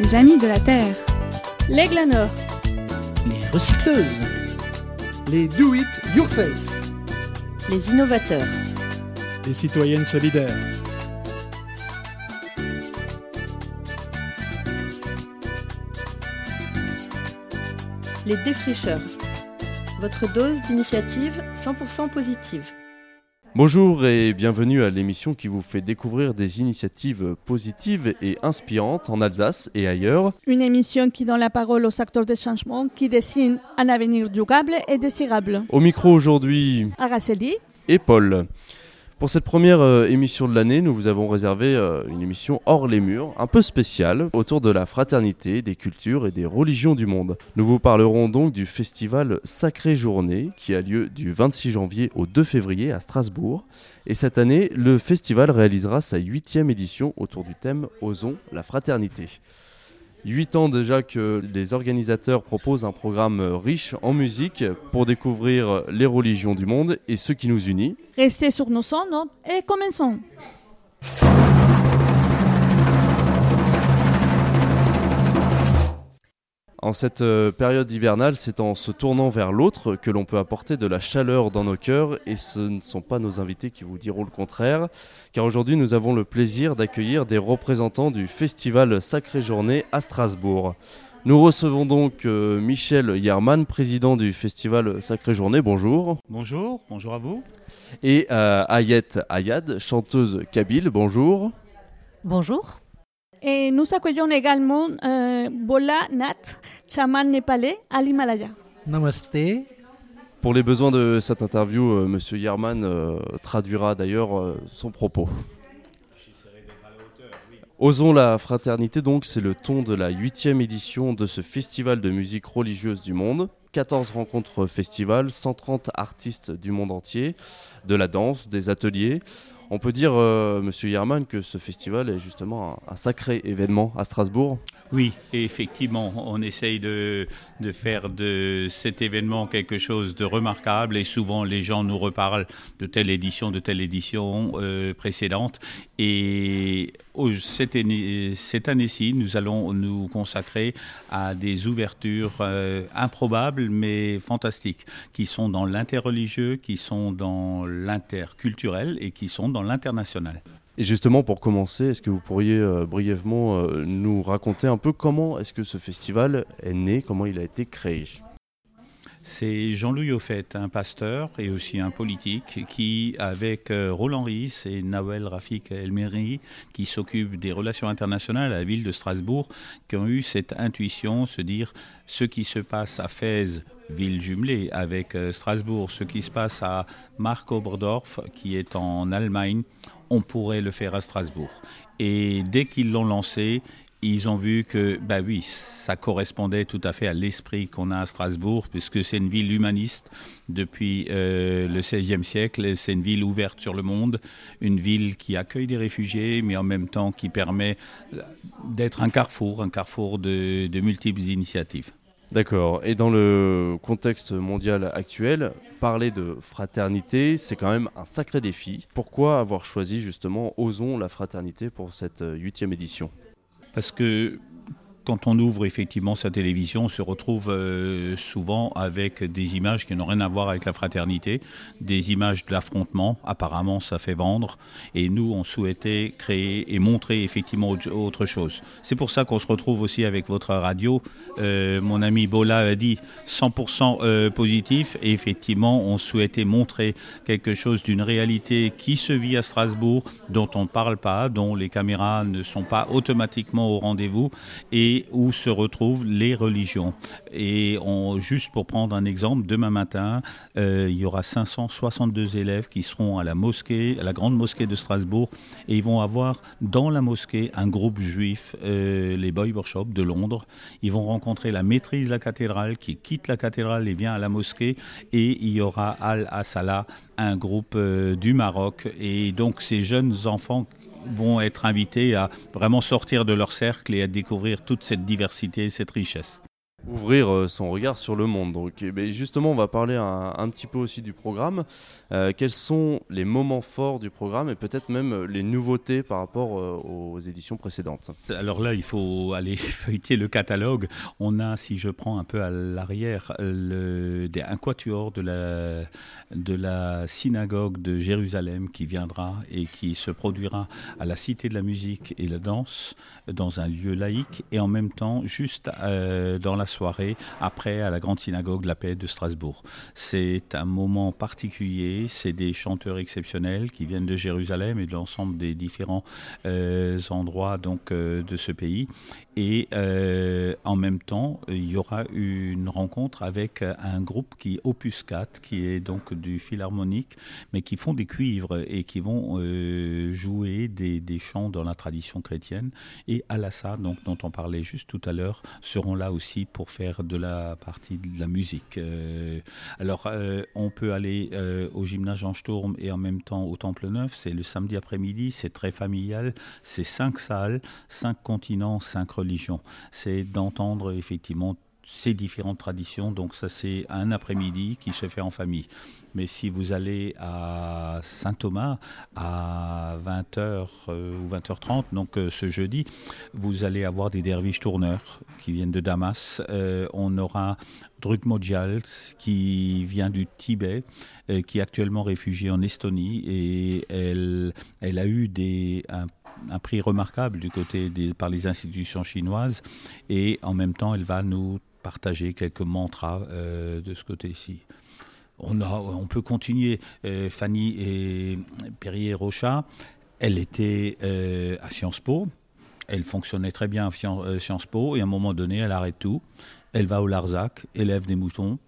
les amis de la Terre, les glaneurs, les recycleuses, les do-it yourself, les innovateurs, les citoyennes solidaires. Les défricheurs. Votre dose d'initiative 100% positive. Bonjour et bienvenue à l'émission qui vous fait découvrir des initiatives positives et inspirantes en Alsace et ailleurs. Une émission qui donne la parole aux acteurs de changement qui dessinent un avenir durable et désirable. Au micro aujourd'hui, Araceli et Paul. Pour cette première euh, émission de l'année, nous vous avons réservé euh, une émission hors les murs, un peu spéciale, autour de la fraternité, des cultures et des religions du monde. Nous vous parlerons donc du festival Sacrée Journée, qui a lieu du 26 janvier au 2 février à Strasbourg. Et cette année, le festival réalisera sa huitième édition autour du thème Osons la fraternité. Huit ans déjà que les organisateurs proposent un programme riche en musique pour découvrir les religions du monde et ce qui nous unit. Restez sur nos sons et commençons. En cette euh, période hivernale, c'est en se tournant vers l'autre que l'on peut apporter de la chaleur dans nos cœurs et ce ne sont pas nos invités qui vous diront le contraire, car aujourd'hui nous avons le plaisir d'accueillir des représentants du festival Sacrée Journée à Strasbourg. Nous recevons donc euh, Michel Yerman, président du festival Sacrée Journée. Bonjour. Bonjour, bonjour à vous. Et euh, Ayet Ayad, chanteuse kabyle. Bonjour. Bonjour. Et nous accueillons également euh, Bola Nat, chaman népalais à l'Himalaya. Namaste. Pour les besoins de cette interview, euh, Monsieur Yerman euh, traduira d'ailleurs euh, son propos. Osons la fraternité, donc, c'est le ton de la huitième édition de ce festival de musique religieuse du monde. 14 rencontres festivals, 130 artistes du monde entier, de la danse, des ateliers. On peut dire, euh, Monsieur Yerman, que ce festival est justement un, un sacré événement à Strasbourg. Oui, effectivement, on essaye de, faire de cet événement quelque chose de remarquable et souvent les gens nous reparlent de telle édition, de telle édition euh, précédente. Et cette année-ci, nous allons nous consacrer à des ouvertures euh, improbables mais fantastiques, qui sont dans l'interreligieux, qui sont dans l'interculturel et qui sont dans l'international. Et justement, pour commencer, est-ce que vous pourriez euh, brièvement euh, nous raconter un peu comment est-ce que ce festival est né, comment il a été créé? C'est Jean-Louis Offet, un pasteur et aussi un politique, qui, avec euh, Roland Ries et Nawel Rafik Elmeri, qui s'occupent des relations internationales à la ville de Strasbourg, qui ont eu cette intuition, se dire ce qui se passe à Fès, ville jumelée avec euh, Strasbourg, ce qui se passe à Mark-Oberdorf, qui est en Allemagne, on pourrait le faire à Strasbourg. Et dès qu'ils l'ont lancé, ils ont vu que, bah oui, ça correspondait tout à fait à l'esprit qu'on a à Strasbourg, puisque c'est une ville humaniste depuis euh, le XVIe siècle. C'est une ville ouverte sur le monde, une ville qui accueille des réfugiés, mais en même temps qui permet d'être un carrefour, un carrefour de, de multiples initiatives. D'accord. Et dans le contexte mondial actuel, parler de fraternité, c'est quand même un sacré défi. Pourquoi avoir choisi justement Osons la fraternité pour cette huitième édition? Parce que quand on ouvre effectivement sa télévision, on se retrouve euh, souvent avec des images qui n'ont rien à voir avec la fraternité, des images de l'affrontement. Apparemment, ça fait vendre. Et nous, on souhaitait créer et montrer effectivement autre chose. C'est pour ça qu'on se retrouve aussi avec votre radio. Euh, mon ami Bola a dit 100% euh, positif. Et effectivement, on souhaitait montrer quelque chose d'une réalité qui se vit à Strasbourg, dont on ne parle pas, dont les caméras ne sont pas automatiquement au rendez-vous. Et où se retrouvent les religions. Et juste pour prendre un exemple, demain matin, euh, il y aura 562 élèves qui seront à la mosquée, à la grande mosquée de Strasbourg, et ils vont avoir dans la mosquée un groupe juif, euh, les Boy Workshop de Londres. Ils vont rencontrer la maîtrise de la cathédrale qui quitte la cathédrale et vient à la mosquée, et il y aura Al-Asala, un groupe euh, du Maroc. Et donc ces jeunes enfants vont être invités à vraiment sortir de leur cercle et à découvrir toute cette diversité, cette richesse. ouvrir euh, son regard sur le monde. Justement, on va parler un petit peu aussi du programme. Euh, quels sont les moments forts du programme et peut-être même euh, les nouveautés par rapport euh, aux éditions précédentes? Alors là, il faut aller feuilleter le catalogue. On a, si je prends un peu à l'arrière, un quatuor de la, synagogue de Jérusalem qui viendra et qui se produira à la Cité de la musique et la danse dans un lieu laïque et en même temps juste dans la soirée après à la grande synagogue de la paix de Strasbourg. C'est un moment particulier, c'est des chanteurs exceptionnels qui viennent de Jérusalem et de l'ensemble des différents euh, endroits donc euh, de ce pays. Et euh, en même temps il y aura une rencontre avec un groupe qui est Opus 4 qui est donc du philharmonique mais qui font des cuivres et qui vont jouer des, des chants dans la tradition chrétienne. Et Alassa donc dont on parlait juste tout à l'heure seront là aussi pour faire de la partie de la musique. Alors on peut aller au gymnase Jean Sturm et en même temps au Temple Neuf. C'est le samedi après-midi c'est très familial c'est cinq salles cinq continents cinq religions. C'est d'entendre effectivement ces différentes traditions. Donc ça, c'est un après-midi qui se fait en famille. Mais si vous allez à Saint-Thomas à 20h ou 20h30, donc euh, ce jeudi, vous allez avoir des derviches tourneurs qui viennent de Damas. Euh, on aura Druk Modjal qui vient du Tibet, euh, qui est actuellement réfugiée en Estonie et elle, elle a eu des, un un prix remarquable du côté des, par les institutions chinoises et en même temps elle va nous partager quelques mantras euh, de ce côté-ci. On, peut continuer. Euh, Fanny et Perrier-Rocha, elle était euh, à Sciences Po. Elle fonctionnait très bien à Sciences Po et à un moment donné, elle arrête tout. Elle va au Larzac, élève des moutons,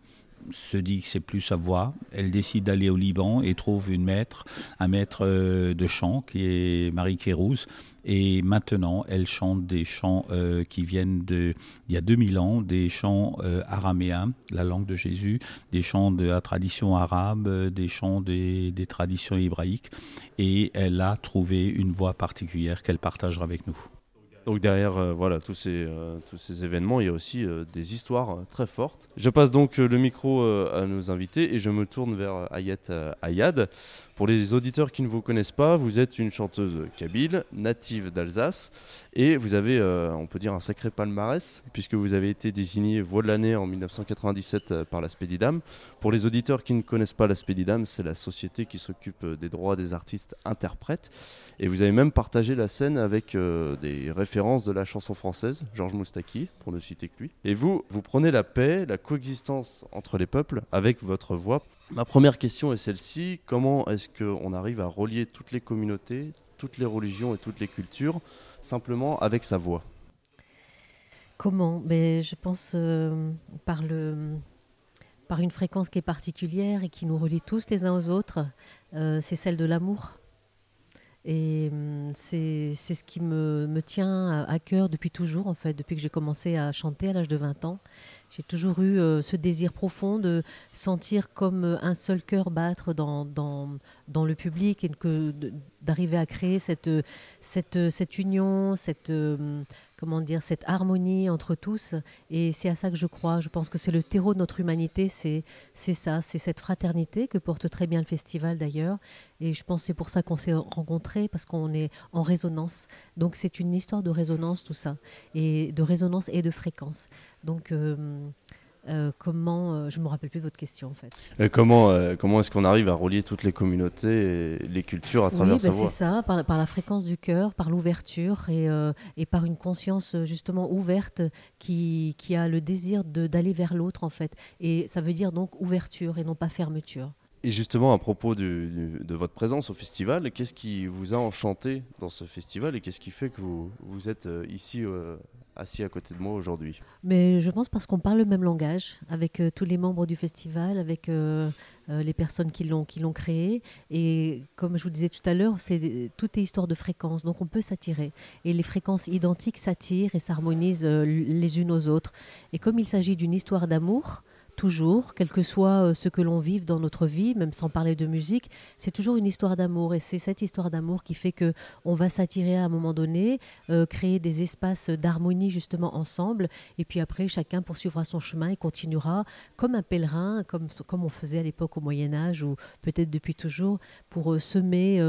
se dit que c'est plus sa voix. Elle décide d'aller au Liban et trouve une maître, un maître euh, de chant qui est Marie Kérouz. Et maintenant, elle chante des chants euh, qui viennent de, il y a 2000 ans, des chants euh, araméens, la langue de Jésus, des chants de la tradition arabe, des chants des, des traditions hébraïques. Et elle a trouvé une voix particulière qu'elle partagera avec nous. Donc derrière euh, voilà, tous, ces, euh, tous ces événements, il y a aussi euh, des histoires très fortes. Je passe donc le micro à nos invités et je me tourne vers Ayat Ayad. Pour les auditeurs qui ne vous connaissent pas, vous êtes une chanteuse kabyle, native d'Alsace, et vous avez, euh, on peut dire, un sacré palmarès, puisque vous avez été désignée voix de l'année en 1997 euh, par la Spédidam. Pour les auditeurs qui ne connaissent pas la Spédidam, c'est la société qui s'occupe euh, des droits des artistes interprètes. Et vous avez même partagé la scène avec des références de la chanson française, Georges Moustaki, pour ne citer que lui. Et vous, vous prenez la paix, la coexistence entre les peuples avec votre voix. Ma première question est celle-ci. Comment est-ce qu'on arrive à relier toutes les communautés, toutes les religions et toutes les cultures simplement avec sa voix? Comment? Mais Je pense euh, par une fréquence qui est particulière et qui nous relie tous les uns aux autres. Euh, c'est celle de l'amour. Et hum, c'est ce qui me, me tient à, cœur depuis toujours, en fait, depuis que j'ai commencé à chanter à l'âge de 20 ans. J'ai toujours eu euh, ce désir profond de sentir comme euh, un seul cœur battre dans, dans, dans le public et d'arriver à créer cette, euh, cette, cette union, cette, comment dire, cette harmonie entre tous. Et c'est à ça que je crois. Je pense que c'est le terreau de notre humanité, c'est ça, c'est cette fraternité que porte très bien le festival d'ailleurs. Et je pense que c'est pour ça qu'on s'est rencontrés, parce qu'on est en résonance. Donc c'est une histoire de résonance tout ça, et de résonance et de fréquence. Donc euh, euh, comment, euh, je me rappelle plus de votre question en fait. Euh, Comment, comment est-ce qu'on arrive à relier toutes les communautés et les cultures à travers oui, sa bah, voix c'est ça, par, par la fréquence du cœur, par l'ouverture et, et par une conscience justement ouverte qui, qui a le désir d'aller vers l'autre en fait. Et ça veut dire donc ouverture et non pas fermeture. Et justement, à propos du- du- de votre présence au festival, qu'est-ce qui vous a enchanté dans ce festival et qu'est-ce qui fait que vous, vous êtes ici, assis à côté de moi aujourd'hui Mais je pense parce qu'on parle le même langage avec euh, tous les membres du festival, avec euh, euh, les personnes qui l'ont qui l'ont créé. Et comme je vous disais tout à l'heure, c'est tout est histoire de fréquences, donc on peut s'attirer. Et les fréquences identiques s'attirent et s'harmonisent les unes aux autres. Et comme il s'agit d'une histoire d'amour, toujours, quel que soit euh, ce que l'on vive dans notre vie, même sans parler de musique, c'est toujours une histoire d'amour. Et c'est cette histoire d'amour qui fait que on va s'attirer à un moment donné, euh, créer des espaces d'harmonie justement ensemble. Et puis après, chacun poursuivra son chemin et continuera comme un pèlerin, comme, comme on faisait à l'époque au Moyen Âge ou peut-être depuis toujours, pour euh, semer,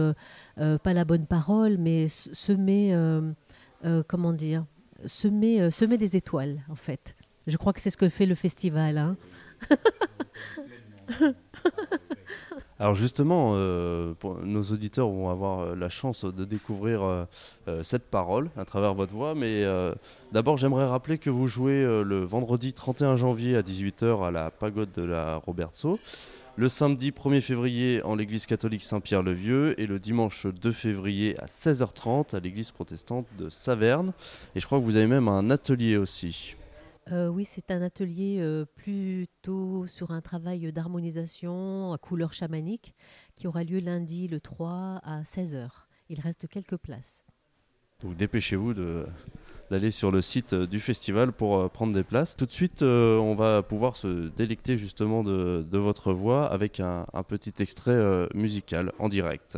pas la bonne parole, mais semer, comment dire, semer, semer des étoiles en fait. Je crois que c'est ce que fait le festival. Hein. Alors justement, euh, nos auditeurs vont avoir euh, la chance de découvrir euh, cette parole à travers votre voix, mais d'abord j'aimerais rappeler que vous jouez le vendredi 31 janvier à 18h à la pagode de la Robertso, le samedi 1er février en l'église catholique Saint-Pierre-le-Vieux et le dimanche 2 février à 16h30 à l'église protestante de Saverne. Et je crois que vous avez même un atelier aussi. Euh, oui, c'est un atelier euh, plutôt sur un travail d'harmonisation à couleur chamanique qui aura lieu lundi le 3 à 16h. Il reste quelques places. Donc dépêchez-vous d'aller sur le site euh, du festival pour prendre des places. Tout de suite, on va pouvoir se délecter justement de, votre voix avec un, un petit extrait musical en direct.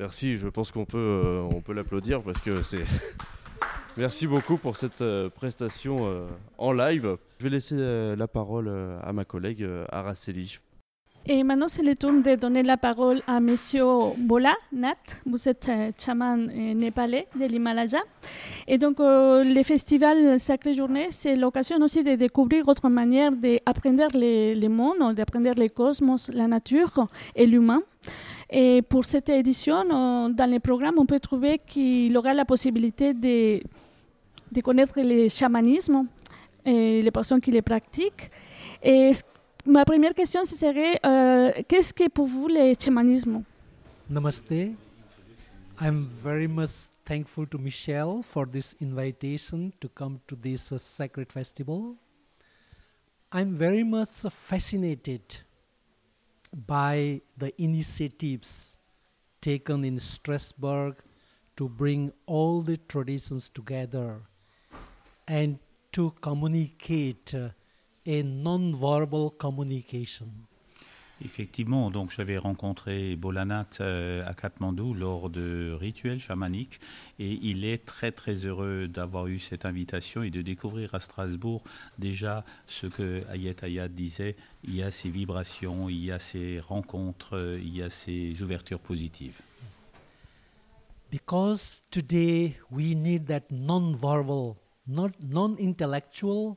Merci, je pense qu'on peut, euh, peut l'applaudir parce que c'est. Merci beaucoup pour cette euh, prestation euh, en live. Je vais laisser la parole à ma collègue Araceli. Et maintenant, c'est le tour de donner la parole à Monsieur Bola Nat. Vous êtes chaman népalais de l'Himalaya. Et donc, le festival Sacrée Journée, c'est l'occasion aussi de découvrir votre manière d'apprendre le, le monde, d'apprendre le cosmos, la nature et l'humain. Et pour cette édition, dans le programme, on peut trouver qu'il aura la possibilité de, de connaître le chamanisme et les personnes qui le pratiquent. Et ma première question serait euh, qu'est-ce que pour vous le chamanisme? Namaste. I'm very much thankful to Michelle for this invitation to come to this uh, sacred festival. I'm very much fascinated by the initiatives taken in Strasbourg to bring all the traditions together and to communicate uh, a non-verbal communication. Effectivement, donc j'avais rencontré Bolanat euh, à Katmandou lors de rituels chamaniques et il est très très heureux d'avoir eu cette invitation et de découvrir à Strasbourg déjà ce que Ayet Ayat disait, il y a ces vibrations, il y a ces rencontres, il y a ces ouvertures positives. Because today we need that non-verbal, not non-intellectual,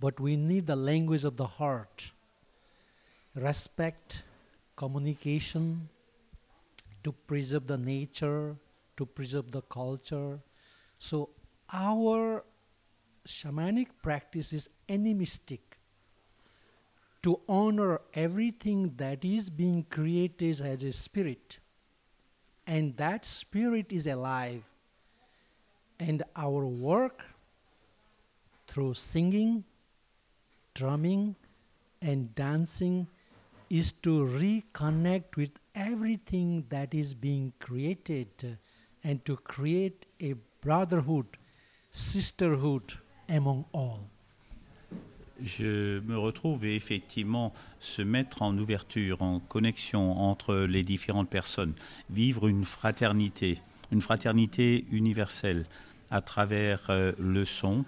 but we need the language of the heart. Respect, communication, to preserve the nature, to preserve the culture. So our shamanic practice is animistic to honor everything that is being created as a spirit. And that spirit is alive. And our work through singing, drumming, and dancing is to reconnect with everything that is being created and to create a brotherhood, sisterhood among all. je me retrouve et effectivement se mettre en ouverture, en connexion entre les différentes personnes, vivre une fraternité, une fraternité universelle à travers euh, le son,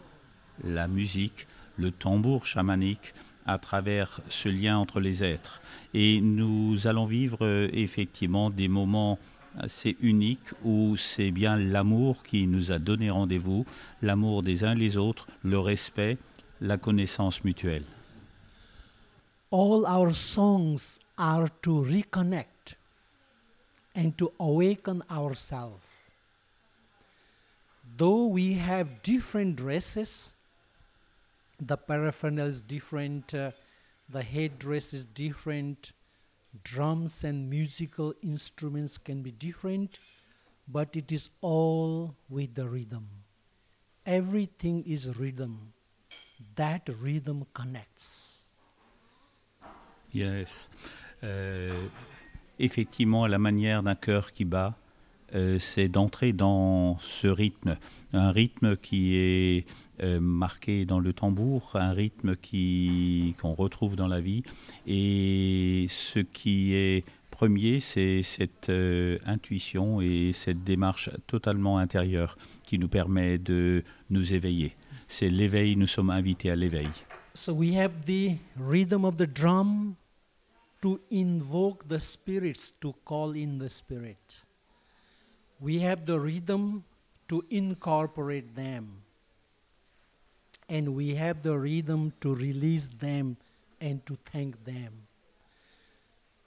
la musique, le tambour chamanique, à travers ce lien entre les êtres. Et nous allons vivre euh, effectivement des moments assez uniques où c'est bien l'amour qui nous a donné rendez-vous, l'amour des uns les autres, le respect, la connaissance mutuelle. All our songs are to reconnect and to awaken ourselves. Though we have different dresses, the paraphernalia is different, uh, the headdress is different, drums and musical instruments can be different, but it is all with the rhythm. Everything is rhythm. That rhythm connects. Yes. Euh, effectivement, la manière d'un cœur qui bat, c'est d'entrer dans ce rythme, un rythme qui est euh, marqué dans le tambour, un rythme qu'on retrouve dans la vie. Et ce qui est premier, c'est cette euh, intuition et cette démarche totalement intérieure qui nous permet de nous éveiller. C'est l'éveil, nous sommes invités à l'éveil. So we have the rhythm of the drum to invoke the spirits, to call in the spirit. We have the rhythm to incorporate them. And we have the rhythm to release them and to thank them.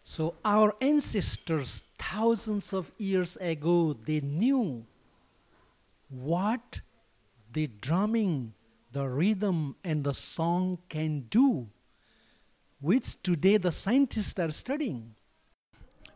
So our ancestors, thousands of years ago, they knew what the drumming, the rhythm, and the song can do, which today the scientists are studying.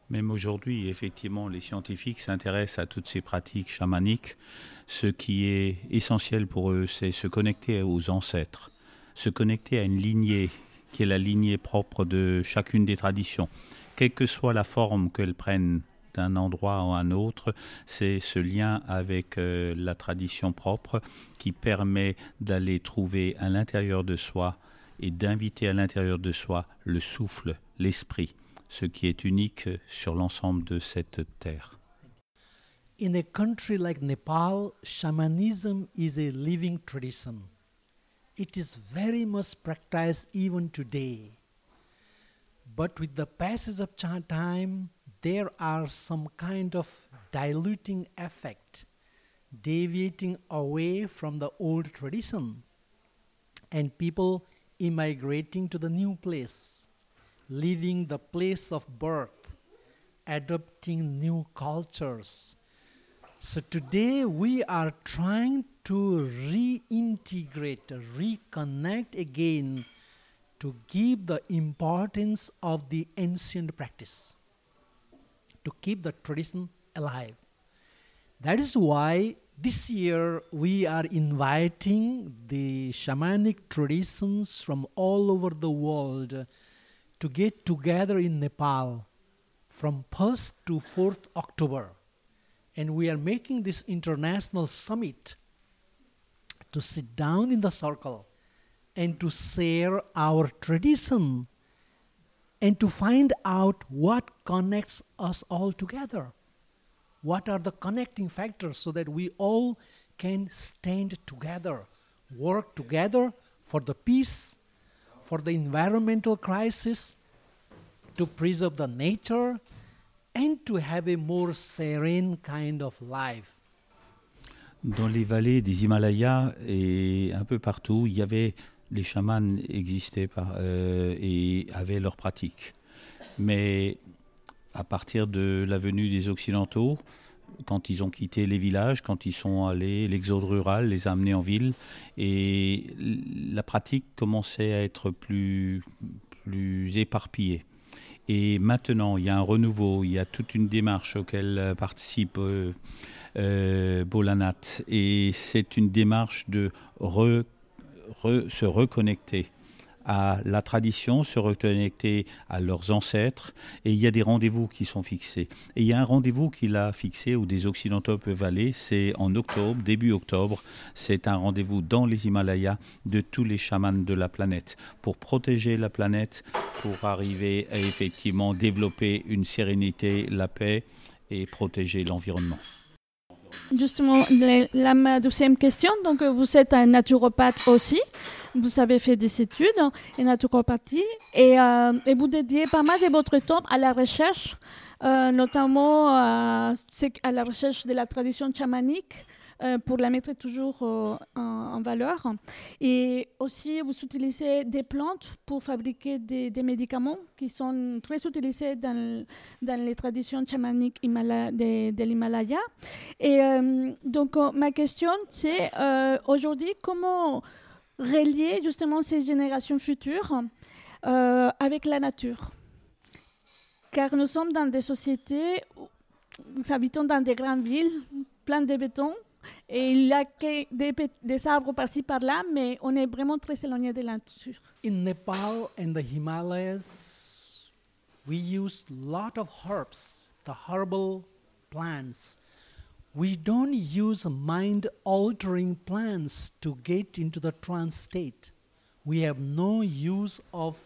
Même aujourd'hui, effectivement, les scientifiques s'intéressent à toutes ces pratiques chamaniques. Ce qui est essentiel pour eux, c'est se connecter aux ancêtres, se connecter à une lignée qui est la lignée propre de chacune des traditions. Quelle que soit la forme qu'elles prennent d'un endroit à un autre, c'est ce lien avec euh, la tradition propre qui permet d'aller trouver à l'intérieur de soi et d'inviter à l'intérieur de soi le souffle, l'esprit, ce qui est unique sur l'ensemble de cette terre. In a country like Nepal, shamanism is a living tradition. It is very much practiced even today. But with the passage of time, there are some kind of diluting effect, deviating away from the old tradition, and people immigrating to the new place, leaving the place of birth, adopting new cultures. So today we are trying to reintegrate, reconnect again to give the importance of the ancient practice, to keep the tradition alive. That is why this year we are inviting the shamanic traditions from all over the world to get together in Nepal from 1st to 4th October. And we are making this international summit to sit down in the circle and to share our tradition and to find out what connects us all together. What are the connecting factors so that we all can stand together, work together for the peace, for the environmental crisis, to preserve the nature, and to have a more serene kind of life. Dans les vallées des Himalayas et un peu partout, il y avait les chamans existaient par, euh, et avaient leurs pratiques. Mais à partir de la venue des Occidentaux, quand ils ont quitté les villages, quand ils sont allés, l'exode rural les a amenés en ville, et la pratique commençait à être plus, plus éparpillée. Et maintenant, il y a un renouveau, il y a toute une démarche auquel participe euh, euh, Bolanat. Et c'est une démarche de se reconnecter à la tradition, se reconnecter à leurs ancêtres. Et il y a des rendez-vous qui sont fixés. Et il y a un rendez-vous qu'il a fixé où des Occidentaux peuvent aller, c'est en octobre, début octobre. C'est un rendez-vous dans les Himalayas de tous les chamans de la planète pour protéger la planète, pour arriver à effectivement développer une sérénité, la paix et protéger l'environnement. Justement, la, ma deuxième question, donc vous êtes un naturopathe aussi, vous avez fait des études en naturopathie et, euh, vous dédiez pas mal de votre temps à la recherche, euh, notamment à, la recherche de la tradition chamanique euh, pour la mettre toujours en, en, valeur. Et aussi, vous utilisez des plantes pour fabriquer des, médicaments qui sont très utilisés dans, les traditions chamaniques de, l'Himalaya. Et donc, ma question, c'est aujourd'hui, comment relier justement ces générations futures euh, avec la nature? Car nous sommes dans des sociétés, nous habitons dans des grandes villes, pleines de béton, et il que des, des arbres par-ci par-là, mais on est vraiment très éloigné de la nature. In Nepal and the Himalayas, we use lot of herbs, the herbal plants we don't use mind altering plants to get into the trance state. We have no use of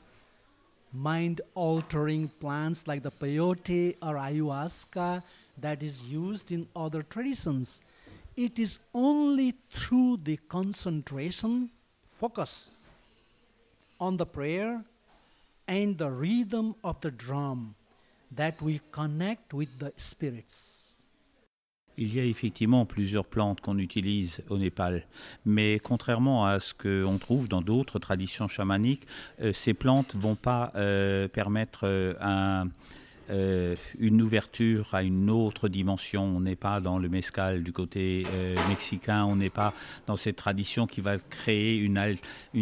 mind altering plants like the peyote or ayahuasca that is used in other traditions. It is only through the concentration, focus on the prayer and the rhythm of the drum that we connect with the spirits. Il y a effectivement plusieurs plantes qu'on utilise au Népal, mais contrairement à ce qu'on trouve dans d'autres traditions chamaniques, euh, ces plantes vont pas euh, permettre euh, un, une ouverture à une autre dimension. On n'est pas dans le mescal du côté mexicain, on n'est pas dans cette tradition qui va créer une,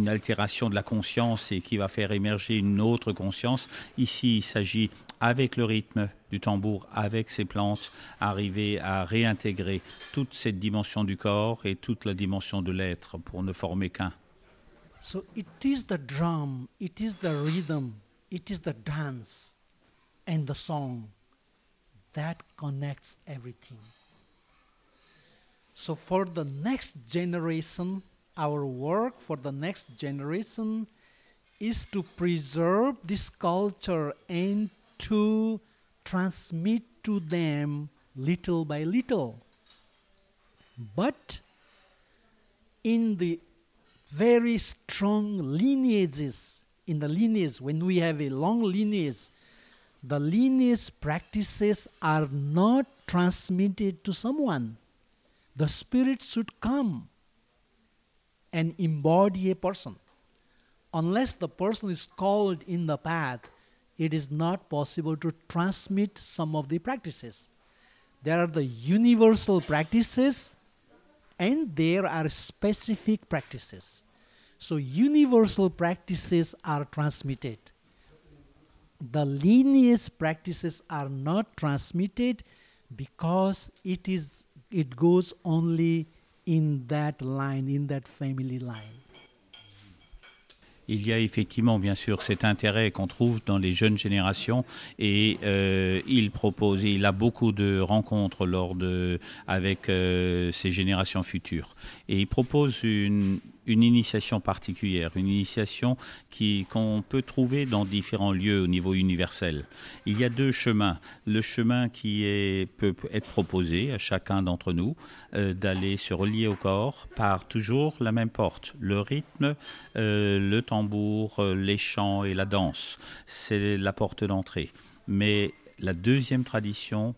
altération de la conscience et qui va faire émerger une autre conscience. Ici, il s'agit avec le rythme du tambour, avec ces plantes, arriver à réintégrer toute cette dimension du corps et toute la dimension de l'être pour ne former qu'un. So it is the drum, it is the rhythm, it is the dance and the song that connects everything. So for the next generation, our work for the next generation is to preserve this culture and to transmit to them little by little. But in the very strong lineages, in the lineage, when we have a long lineage, the lineage practices are not transmitted to someone. The spirit should come and embody a person. Unless the person is called in the path, it is not possible to transmit some of the practices. There are the universal practices and there are specific practices. So, universal practices are transmitted. The lineage practices are not transmitted because it is it goes only in that line, in that family line. il y a effectivement, bien sûr, cet intérêt qu'on trouve dans les jeunes générations et euh, il propose, il a beaucoup de rencontres lors de, avec euh, ces générations futures. Et il propose une, une initiation particulière, une initiation qui, qu'on peut trouver dans différents lieux au niveau universel. Il y a deux chemins. Le chemin qui peut être proposé à chacun d'entre nous euh, d'aller se relier au corps par toujours la même porte. Le rythme, euh, le tambour, euh, les chants et la danse. C'est la porte d'entrée. Mais la deuxième tradition,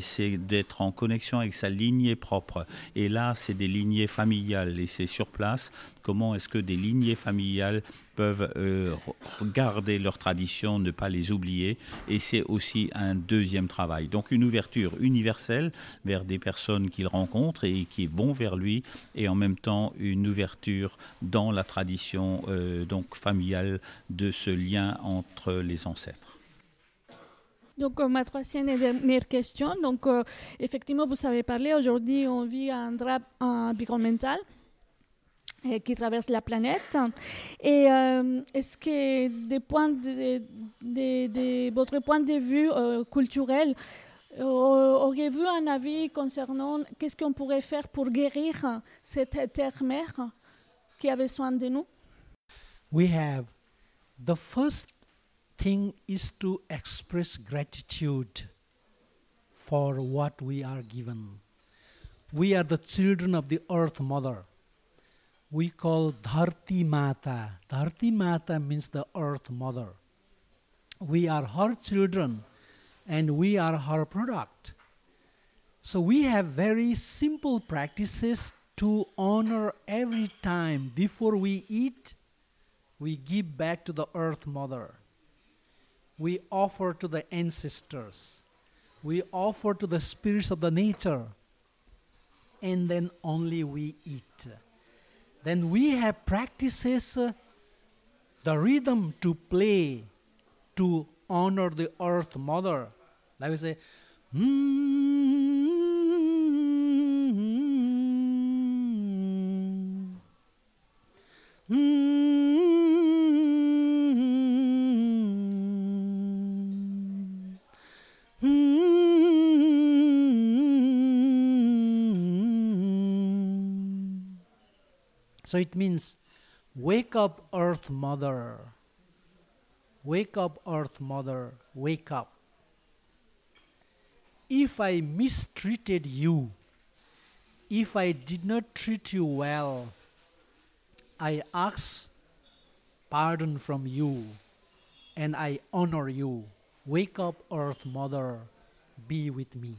c'est d'être en connexion avec sa lignée propre. Et là, c'est des lignées familiales et c'est sur place. Comment est-ce que des lignées familiales peuvent euh, garder leurs traditions, ne pas les oublier Et c'est aussi un deuxième travail. Donc une ouverture universelle vers des personnes qu'il rencontre et qui vont vers lui, et en même temps une ouverture dans la tradition euh, donc familiale de ce lien entre les ancêtres. Donc, euh, ma troisième et dernière question. Donc, euh, effectivement, vous avez parlé, aujourd'hui, on vit un drap environnemental. et qui traversent la planète. Et euh, est-ce que, des points de, de- de votre point de vue euh, culturel, euh, auriez-vous un avis concernant qu'est-ce qu'on pourrait faire pour guérir cette terre-mère qui a besoin de nous? We have the first thing is to express gratitude for what we are given. We are the children of the earth mother. We call Dharti Mata. Dharti Mata means the earth mother. We are her children and we are her product. So we have very simple practices to honor every time before we eat we give back to the earth mother. We offer to the ancestors. We offer to the spirits of the nature. And then only we eat. Then we have practices, uh, the rhythm to play, to honor the earth mother. Like we say, "Hmm." So it means, wake up, Earth Mother. Wake up, Earth Mother. Wake up. If I mistreated you, if I did not treat you well, I ask pardon from you and I honor you. Wake up, Earth Mother, be with me.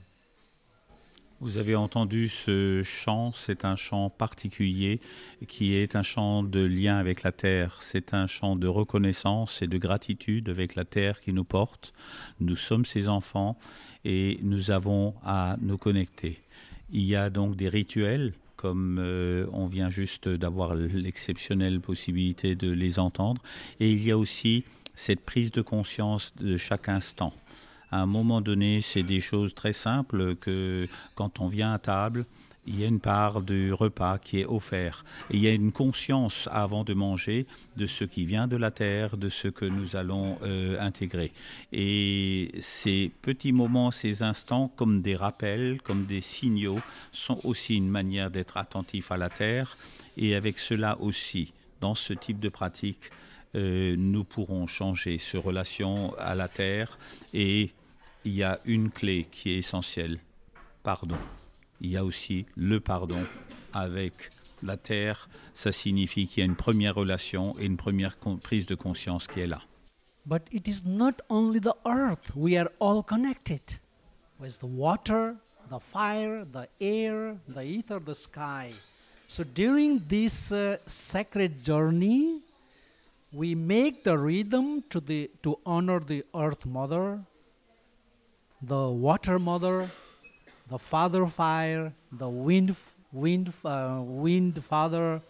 Vous avez entendu ce chant, c'est un chant particulier qui est un chant de lien avec la terre, c'est un chant de reconnaissance et de gratitude avec la terre qui nous porte. Nous sommes ses enfants et nous avons à nous connecter. Il y a donc des rituels comme euh, on vient juste d'avoir l'exceptionnelle possibilité de les entendre et il y a aussi cette prise de conscience de chaque instant à un moment donné, c'est des choses très simples que quand on vient à table, il y a une part du repas qui est offert. Il y a une conscience avant de manger de ce qui vient de la terre, de ce que nous allons euh, intégrer. Et ces petits moments, ces instants, comme des rappels, comme des signaux, sont aussi une manière d'être attentif à la terre. Et avec cela aussi, dans ce type de pratique, euh, nous pourrons changer ce relation à la terre et il y a une clé qui est essentielle, pardon. Il y a aussi le pardon avec la terre, ça signifie qu'il y a une première relation et une première prise de conscience qui est là. But it is not only the earth, we are all connected with the water, the fire, the air, the ether, the sky. So during this uh, sacred journey, we make the rhythm to the to honor the earth mother the water mother the father fire the wind wind uh, wind father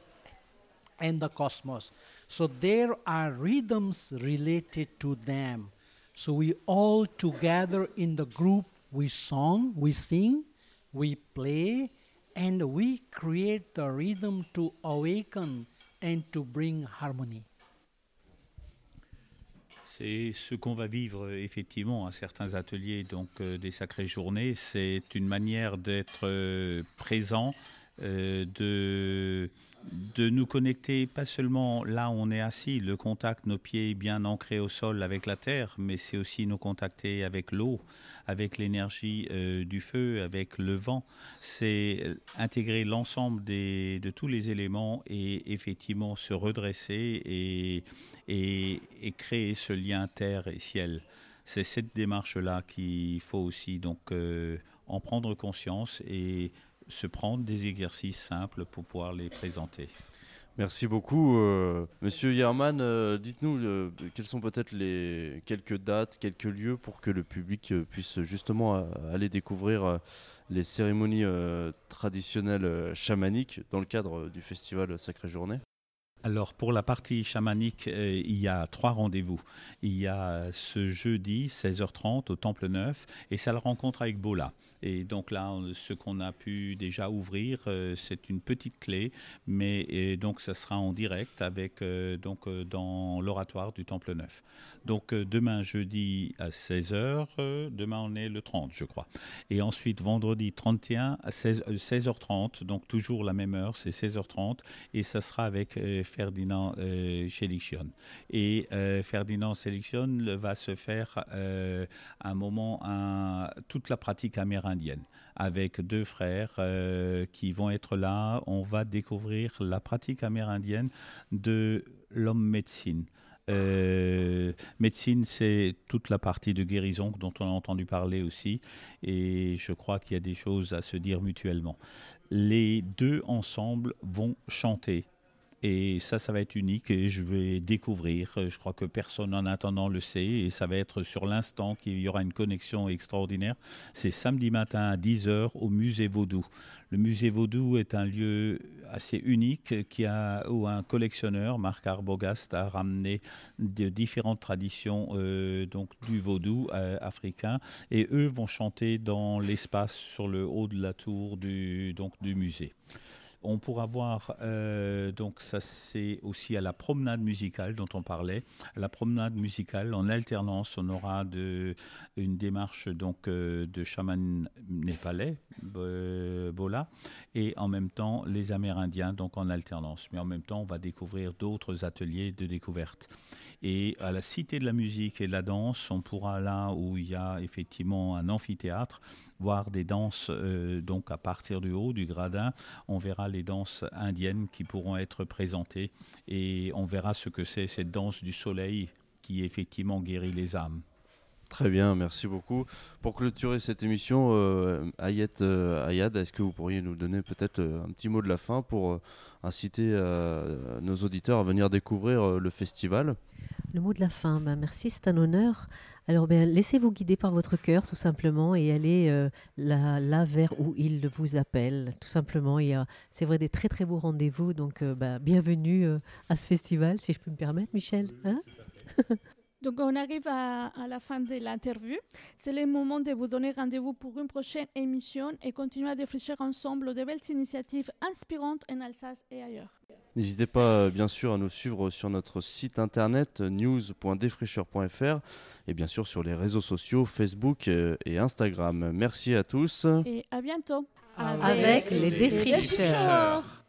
and the cosmos. So there are rhythms related to them. So we all together in the group we song we sing we play and we create the rhythm to awaken and to bring harmony C'est ce qu'on va vivre effectivement à certains ateliers, donc euh, des sacrées journées. C'est une manière d'être euh, présent, euh, de, de nous connecter pas seulement là où on est assis, le contact, nos pieds bien ancrés au sol avec la terre, mais c'est aussi nous contacter avec l'eau, avec l'énergie du feu, avec le vent. C'est intégrer l'ensemble de tous les éléments et effectivement se redresser et, et, et créer ce lien terre et ciel. C'est cette démarche-là qu'il faut aussi donc euh, en prendre conscience et se prendre des exercices simples pour pouvoir les présenter. Merci beaucoup, euh, Monsieur Yerman. Euh, Dites-nous euh, quelles sont peut-être les quelques dates, quelques lieux pour que le public puisse justement aller découvrir les cérémonies traditionnelles chamaniques dans le cadre du festival Sacrée Journée? Alors pour la partie chamanique, euh, il y a trois rendez-vous. Il y a ce jeudi 16h30 au Temple Neuf et ça le rencontre avec Bola. Et donc là, ce qu'on a pu déjà ouvrir, euh, c'est une petite clé, mais donc ça sera en direct avec euh, donc dans l'oratoire du Temple Neuf. Donc demain jeudi à 16h, demain on est le 30 je crois. Et ensuite vendredi 31 à 16, h 30 donc toujours la même heure, c'est 16h30 et ça sera avec Ferdinand euh, Et euh, Ferdinand Sélection va se faire euh, un moment toute la pratique amérindienne avec deux frères qui vont être là. On va découvrir la pratique amérindienne de l'homme médecine. médecine, c'est toute la partie de guérison dont on a entendu parler aussi, et je crois qu'il y a des choses à se dire mutuellement. Les deux ensemble vont chanter et ça, ça va être unique et je vais découvrir. Je crois que personne en attendant le sait et ça va être sur l'instant qu'il y aura une connexion extraordinaire. C'est samedi matin à 10h au musée Vaudou. Le musée Vaudou est un lieu assez unique qui a, où un collectionneur, Marc Arbogast, a ramené de différentes traditions euh, donc du Vaudou euh, africain et eux vont chanter dans l'espace sur le haut de la tour du, donc, du musée. On pourra voir, euh, donc ça c'est aussi à la promenade musicale dont on parlait. la promenade musicale, en alternance, on aura une démarche donc euh, de chaman népalais, Bola, et en même temps les Amérindiens, donc en alternance. Mais en même temps, on va découvrir d'autres ateliers de découverte. Et à la Cité de la musique et de la danse, on pourra là où il y a effectivement un amphithéâtre, voir des danses euh, donc à partir du haut du gradin. On verra les danses indiennes qui pourront être présentées et on verra ce que c'est cette danse du soleil qui effectivement guérit les âmes. Très bien, merci beaucoup. Pour clôturer cette émission, euh, euh, Ayad, est-ce que vous pourriez nous donner peut-être euh, un petit mot de la fin pour inciter nos auditeurs à venir découvrir le festival Le mot de la fin, bah, merci, c'est un honneur. Alors ben, laissez-vous guider par votre cœur tout simplement et allez là, vers où il vous appelle. Tout simplement, c'est vrai, des très très beaux rendez-vous. Donc bah, bienvenue à ce festival, si je peux me permettre, Michel. Hein? Donc on arrive à, la fin de l'interview. C'est le moment de vous donner rendez-vous pour une prochaine émission et continuer à réfléchir ensemble de belles initiatives inspirantes en Alsace et ailleurs. N'hésitez pas bien sûr à nous suivre sur notre site internet news.défricheur.fr et bien sûr sur les réseaux sociaux Facebook et Instagram. Merci à tous. Et à bientôt. Avec, les défricheurs.